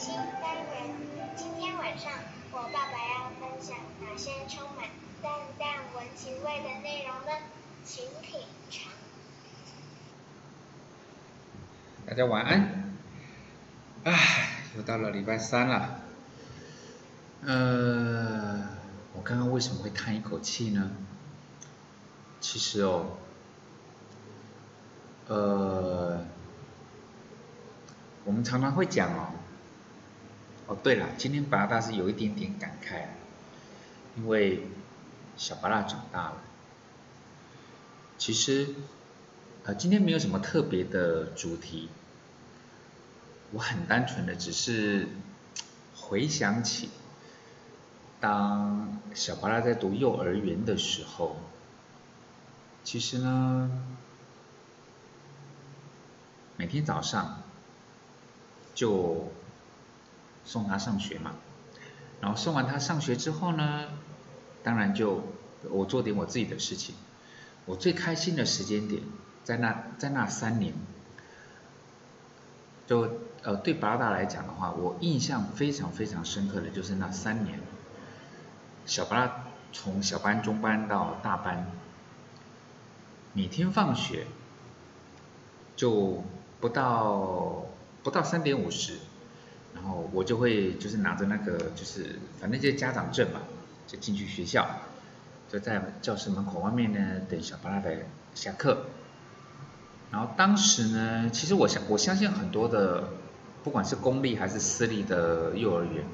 新单元，今天晚上我爸爸要分享哪些充满淡淡文情味的内容呢？请品尝。大家晚安。唉，又到了礼拜三了。呃，我刚刚为什么会叹一口气呢？其实哦，呃，我们常常会讲哦。哦，对了，今天巴拉达是有一点点感慨，因为小巴拉长大了。其实，呃，今天没有什么特别的主题，我很单纯的只是回想起，当小巴拉在读幼儿园的时候，其实呢，每天早上就送他上学嘛，然后送完他上学之后呢，当然就我做点我自己的事情。我最开心的时间点，在那在那三年，就呃对巴拉达来讲的话，我印象非常非常深刻的就是那三年，小巴拉从小班、中班到大班，每天放学就不到不到三点五十，然后我就会就是拿着那个就是反正就是家长证嘛，就进去学校。就在教室门口外面呢，等小巴拉的下课。然后当时呢，其实我相我相信很多的，不管是公立还是私立的幼儿园，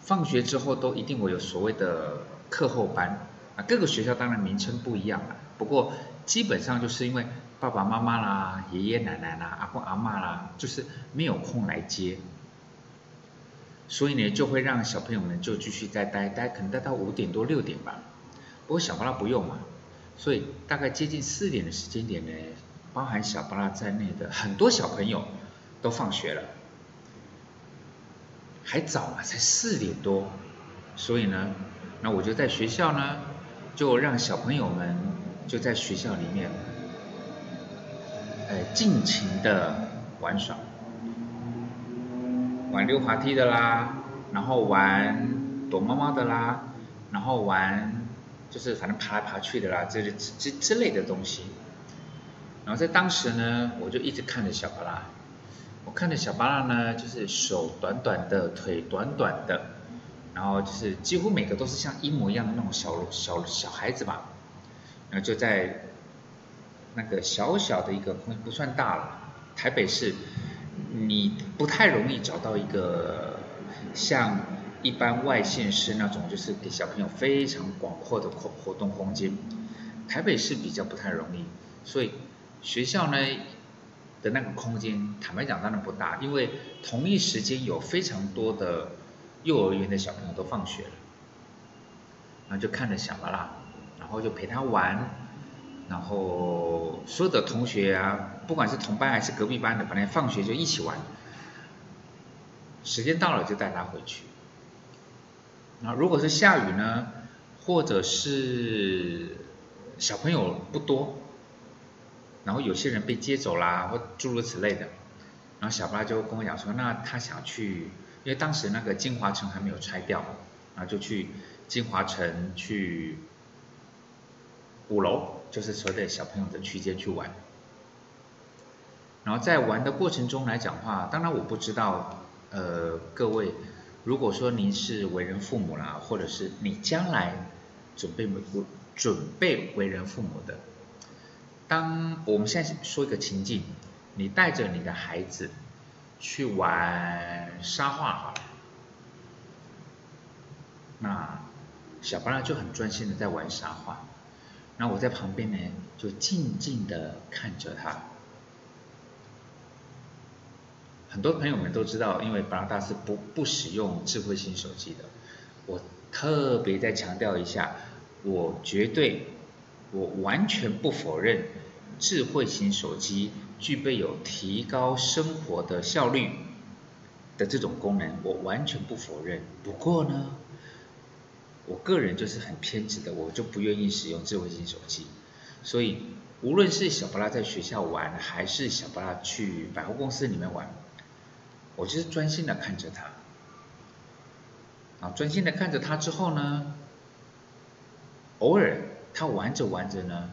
放学之后都一定会有所谓的课后班啊。各个学校当然名称不一样了，不过基本上就是因为爸爸妈妈啦、爷爷奶奶啦、阿公阿妈啦，就是没有空来接，所以呢，就会让小朋友们就继续再待待，可能待到五点多六点吧。不过小巴拉不用嘛，所以大概接近四点的时间点呢，包含小巴拉在内的很多小朋友都放学了，还早嘛，才四点多，所以呢，那我就在学校呢，就让小朋友们就在学校里面，呃，尽情的玩耍，玩溜滑梯的啦，然后玩躲猫猫的啦，然后玩。就是反正爬来爬去的啦，这之之类的东西。然后在当时呢，我就一直看着小巴拉，我看着小巴拉呢，就是手短短的，腿短短的，然后就是几乎每个都是像一模一样的那种小小小孩子吧。然后就在那个小小的一个不算大了，台北市，你不太容易找到一个像。一般外县市那种就是给小朋友非常广阔的活活动空间，台北市比较不太容易，所以学校呢的那个空间，坦白讲当然不大，因为同一时间有非常多的幼儿园的小朋友都放学了，然后就看着小巴拉，然后就陪他玩，然后所有的同学啊，不管是同班还是隔壁班的，反正放学就一起玩，时间到了就带他回去。那如果是下雨呢，或者是小朋友不多，然后有些人被接走啦，或诸如此类的，然后小巴就跟我讲说，那他想去，因为当时那个金华城还没有拆掉，然后就去金华城去五楼，就是所有的小朋友的区间去玩。然后在玩的过程中来讲话，当然我不知道，呃，各位。如果说您是为人父母啦，或者是你将来准备为准备为人父母的，当我们现在说一个情境，你带着你的孩子去玩沙画哈，那小巴拉就很专心的在玩沙画，那我在旁边呢就静静的看着他。很多朋友们都知道，因为巴拉达是不不使用智慧型手机的。我特别再强调一下，我绝对，我完全不否认智慧型手机具备有提高生活的效率的这种功能，我完全不否认。不过呢，我个人就是很偏执的，我就不愿意使用智慧型手机。所以，无论是小巴拉在学校玩，还是小巴拉去百货公司里面玩。我就是专心的看着他，啊，专心的看着他之后呢，偶尔他玩着玩着呢，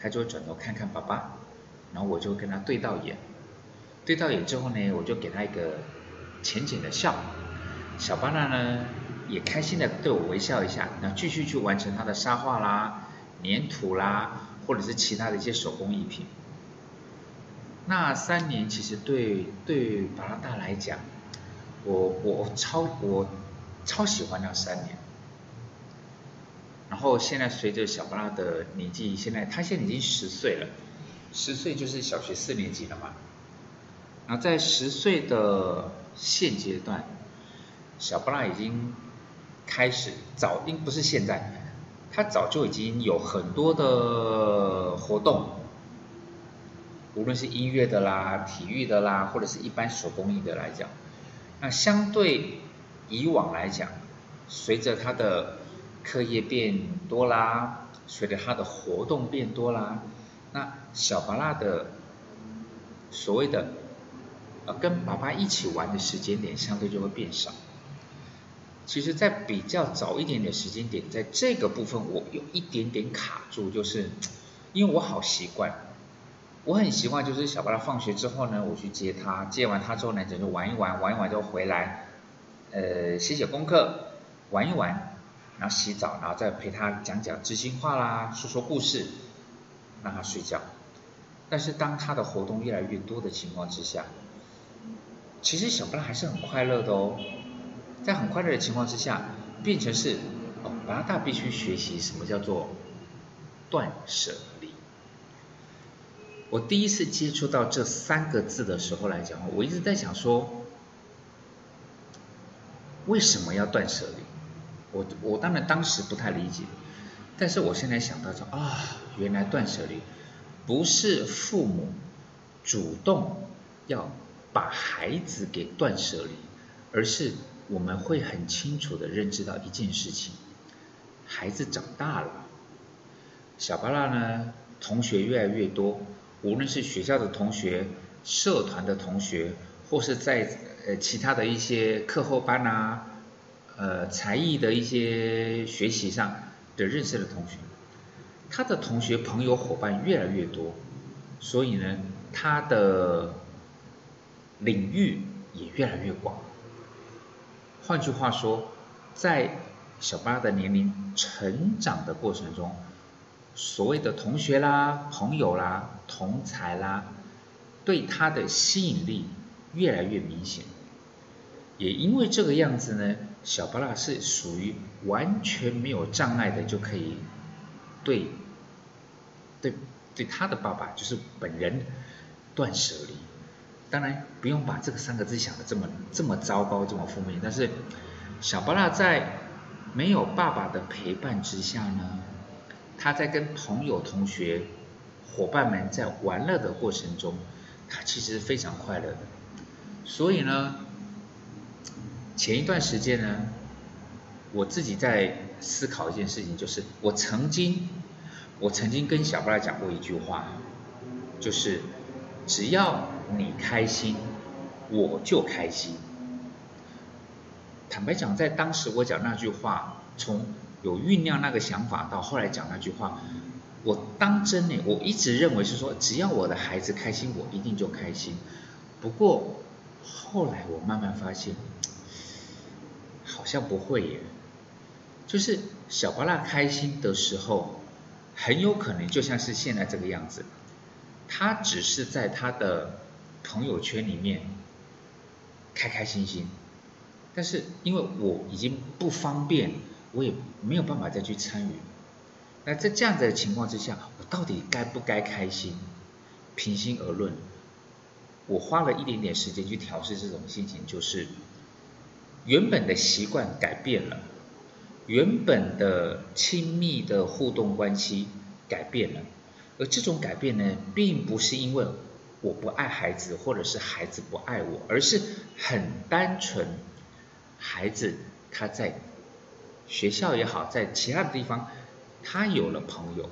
他就转头看看爸爸，然后我就跟他对到眼，对到眼之后呢，我就给他一个浅浅的笑，小巴拉呢也开心的对我微笑一下，然后继续去完成他的沙画啦、粘土啦，或者是其他的一些手工艺品。那三年其实对对巴拉大来讲，我我超我超喜欢那三年。然后现在随着小巴拉的年纪，现在他现在已经十岁了，十岁就是小学四年级了嘛。然后在十岁的现阶段，小巴拉已经开始早，应不是现在，他早就已经有很多的活动，无论是音乐的啦、体育的啦，或者是一般手工艺的来讲，那相对以往来讲，随着他的课业变多啦，随着他的活动变多啦，那小巴拉的所谓的呃跟爸爸一起玩的时间点相对就会变少。其实，在比较早一点点时间点，在这个部分我有一点点卡住，就是因为我好习惯，我很习惯就是小巴拉放学之后呢，我去接他，接完他之后呢，就玩一玩，玩一玩就回来，呃，写写功课，玩一玩。然后洗澡，然后再陪他讲讲知心话啦，说说故事，让他睡觉。但是当他的活动越来越多的情况之下，其实小布拉还是很快乐的哦。在很快乐的情况之下，变成是哦，巴拉大必须学习什么叫做断舍。我第一次接触到这三个字的时候来讲，我一直在想说，为什么要断舍离？我我当然当时不太理解，但是我现在想到说啊，原来断舍离不是父母主动要把孩子给断舍离，而是我们会很清楚的认知到一件事情：孩子长大了，小巴拉呢，同学越来越多，无论是学校的同学、社团的同学，或是在呃其他的一些课后班啊。呃，才艺的一些学习上的认识的同学，他的同学朋友伙伴越来越多，所以呢，他的领域也越来越广。换句话说，在小巴的年龄成长的过程中，所谓的同学啦、朋友啦、同才啦，对他的吸引力越来越明显。也因为这个样子呢。小巴拉是属于完全没有障碍的，就可以对对对他的爸爸就是本人断舍离。当然不用把这个三个字想的这么这么糟糕这么负面，但是小巴拉在没有爸爸的陪伴之下呢，他在跟朋友、同学、伙伴们在玩乐的过程中，他其实是非常快乐的。所以呢。前一段时间呢，我自己在思考一件事情，就是我曾经，我曾经跟小布拉讲过一句话，就是只要你开心，我就开心。坦白讲，在当时我讲那句话，从有酝酿那个想法到后来讲那句话，我当真呢，我一直认为是说，只要我的孩子开心，我一定就开心。不过后来我慢慢发现。好像不会耶，就是小巴拉开心的时候，很有可能就像是现在这个样子，他只是在他的朋友圈里面开开心心，但是因为我已经不方便，我也没有办法再去参与。那在这样子的情况之下，我到底该不该开心？平心而论，我花了一点点时间去调试这种心情，就是。原本的习惯改变了，原本的亲密的互动关系改变了，而这种改变呢，并不是因为我不爱孩子，或者是孩子不爱我，而是很单纯，孩子他在学校也好，在其他的地方，他有了朋友，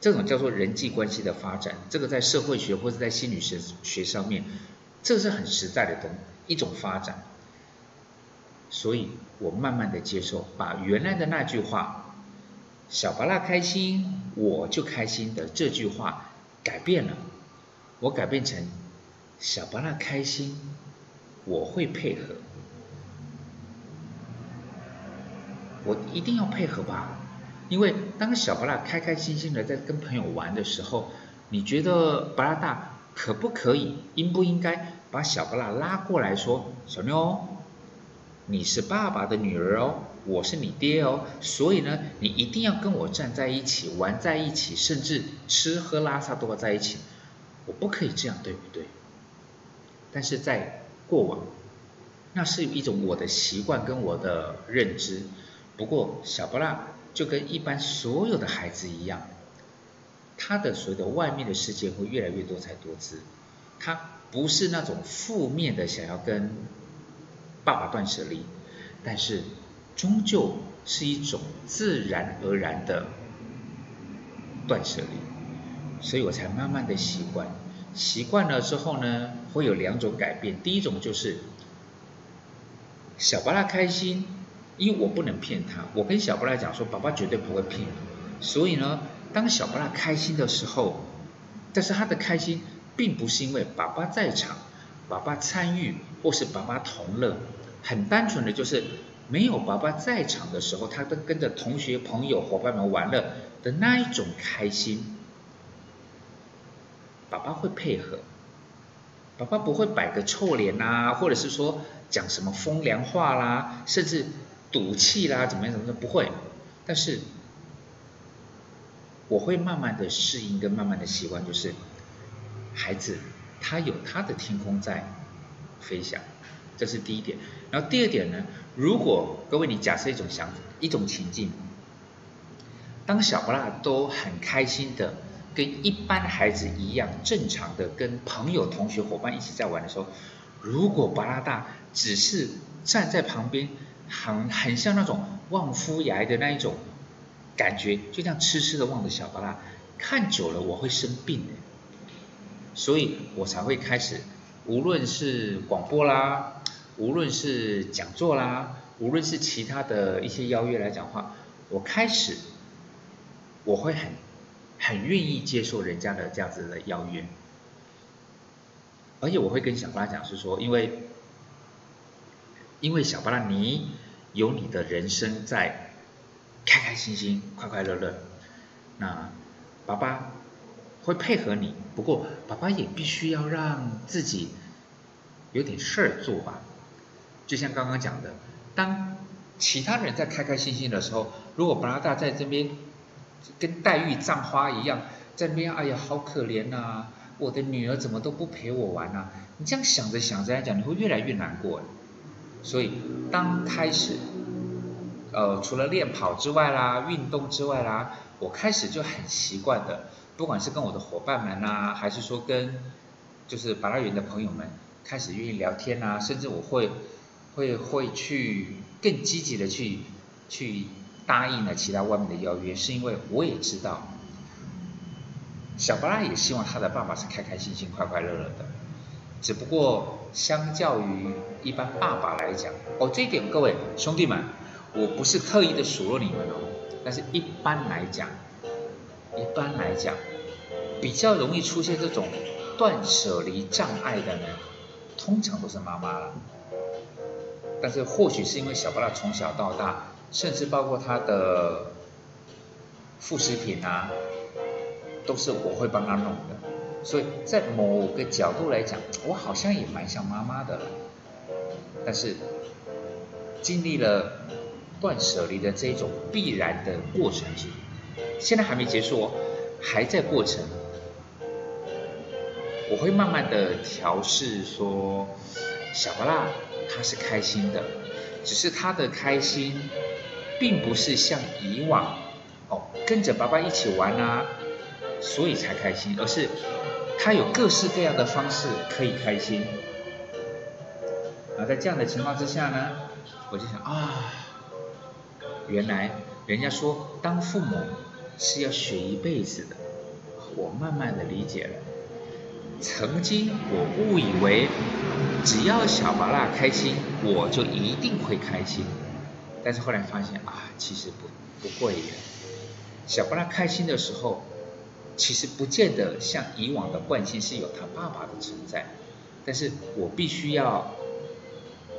这种叫做人际关系的发展，这个在社会学或者在心理学学上面，这是很实在的东一种发展。所以我慢慢的接受，把原来的那句话，小巴拉开心，我就开心的这句话改变了，我改变成小巴拉开心，我会配合，我一定要配合吧，因为当小巴拉开开心心的在跟朋友玩的时候，你觉得巴拉大可不可以，应不应该把小巴拉拉过来说，小妞，你是爸爸的女儿哦。我是你爹哦，所以呢，你一定要跟我站在一起，玩在一起，甚至吃喝拉撒都要在一起。我不可以这样，对不对？但是在过往，那是一种我的习惯跟我的认知。不过小布拉就跟一般所有的孩子一样，他的所有的外面的世界会越来越多才多姿。他不是那种负面的想要跟爸爸断舍离，但是。终究是一种自然而然的断舍离，所以我才慢慢的习惯。习惯了之后呢，会有两种改变。第一种就是小巴拉开心，因为我不能骗他。我跟小巴拉讲说，爸爸绝对不会骗你。所以呢，当小巴拉开心的时候，但是他的开心并不是因为爸爸在场，爸爸参与或是爸爸同乐，很单纯的就是。没有爸爸在场的时候，他都跟着同学、朋友、伙伴们玩乐的那一种开心，爸爸会配合，爸爸不会摆个臭脸呐，或者是说讲什么风凉话啦，甚至赌气啦，怎么样怎么样，不会。但是我会慢慢的适应跟慢慢的习惯，就是孩子他有他的天空在飞翔，这是第一点。然后第二点呢？如果各位你假设一种想法，一种情境，当小巴拉都很开心的跟一般孩子一样正常的跟朋友、同学、伙伴一起在玩的时候，如果巴拉大只是站在旁边，很很像那种望夫崖的那一种感觉，就像痴痴的望着小巴拉，看久了我会生病的，所以我才会开始，无论是广播啦。无论是讲座啦，无论是其他的一些邀约来讲话，我开始我会很很愿意接受人家的这样子的邀约，而且我会跟小巴拉讲是说，因为因为小巴拉你有你的人生在开开心心、快快乐乐，那爸爸会配合你，不过爸爸也必须要让自己有点事儿做吧。就像刚刚讲的，当其他人在开开心心的时候，如果巴拉大在这边跟黛玉葬花一样，在那边，哎呀，好可怜呐！我的女儿怎么都不陪我玩呐？你这样想着想着来讲，你会越来越难过。所以，当开始，呃，除了练跑之外啦，运动之外啦，我开始就很习惯的，不管是跟我的伙伴们呐，还是说跟就是巴拉云的朋友们，开始愿意聊天呐，甚至我会。会会去更积极的去去答应了其他外面的邀约，是因为我也知道，小巴拉也希望他的爸爸是开开心心、快快乐乐的。只不过相较于一般爸爸来讲，哦，这一点各位兄弟们，我不是刻意的数落你们哦，但是一般来讲，一般来讲，比较容易出现这种断舍离障碍的呢，通常都是妈妈了。但是或许是因为小巴拉从小到大，甚至包括他的副食品啊，都是我会帮他弄的，所以在某个角度来讲，我好像也蛮像妈妈的了。但是经历了断舍离的这种必然的过程，现在还没结束哦，还在过程。我会慢慢的调试说，小巴拉。他是开心的，只是他的开心，并不是像以往哦跟着爸爸一起玩啊，所以才开心，而是他有各式各样的方式可以开心。啊，在这样的情况之下呢，我就想啊，原来人家说当父母是要学一辈子的，我慢慢的理解了。曾经我误以为，只要小麻辣开心，我就一定会开心。但是后来发现啊，其实不不会耶。小巴拉开心的时候，其实不见得像以往的惯性是有他爸爸的存在，但是我必须要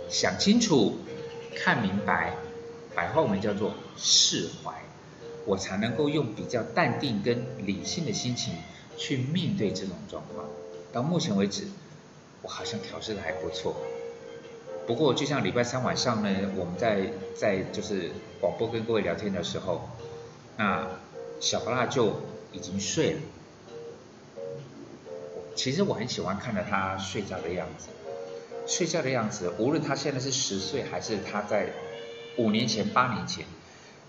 想清楚、看明白，白话文叫做释怀，我才能够用比较淡定跟理性的心情去面对这种状况。到目前为止，我好像调试的还不错。不过，就像礼拜三晚上呢，我们在在就是广播跟各位聊天的时候，那小巴拉就已经睡了。其实我很喜欢看着他睡觉的样子，睡觉的样子，无论他现在是十岁还是他在五年前、八年前，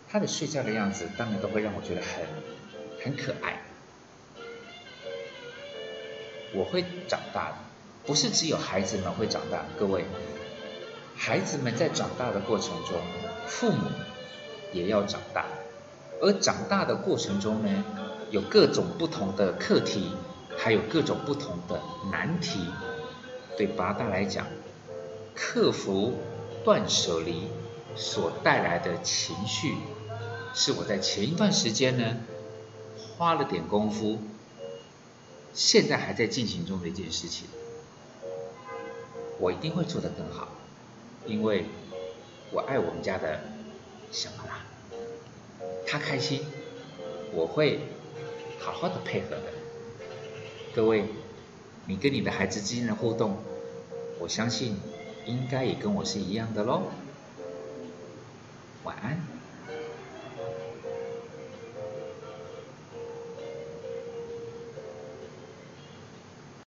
他的睡觉的样子，当然都会让我觉得很很可爱。我会长大的，不是只有孩子们会长大，各位。孩子们在长大的过程中，父母也要长大，而长大的过程中呢，有各种不同的课题，还有各种不同的难题。对八大来讲，克服断舍离所带来的情绪，是我在前一段时间呢花了点功夫，现在还在进行中的一件事情，我一定会做得更好。因为我爱我们家的小巴拉，他开心，我会好好的配合的。各位，你跟你的孩子之间的互动，我相信应该也跟我是一样的喽。晚安。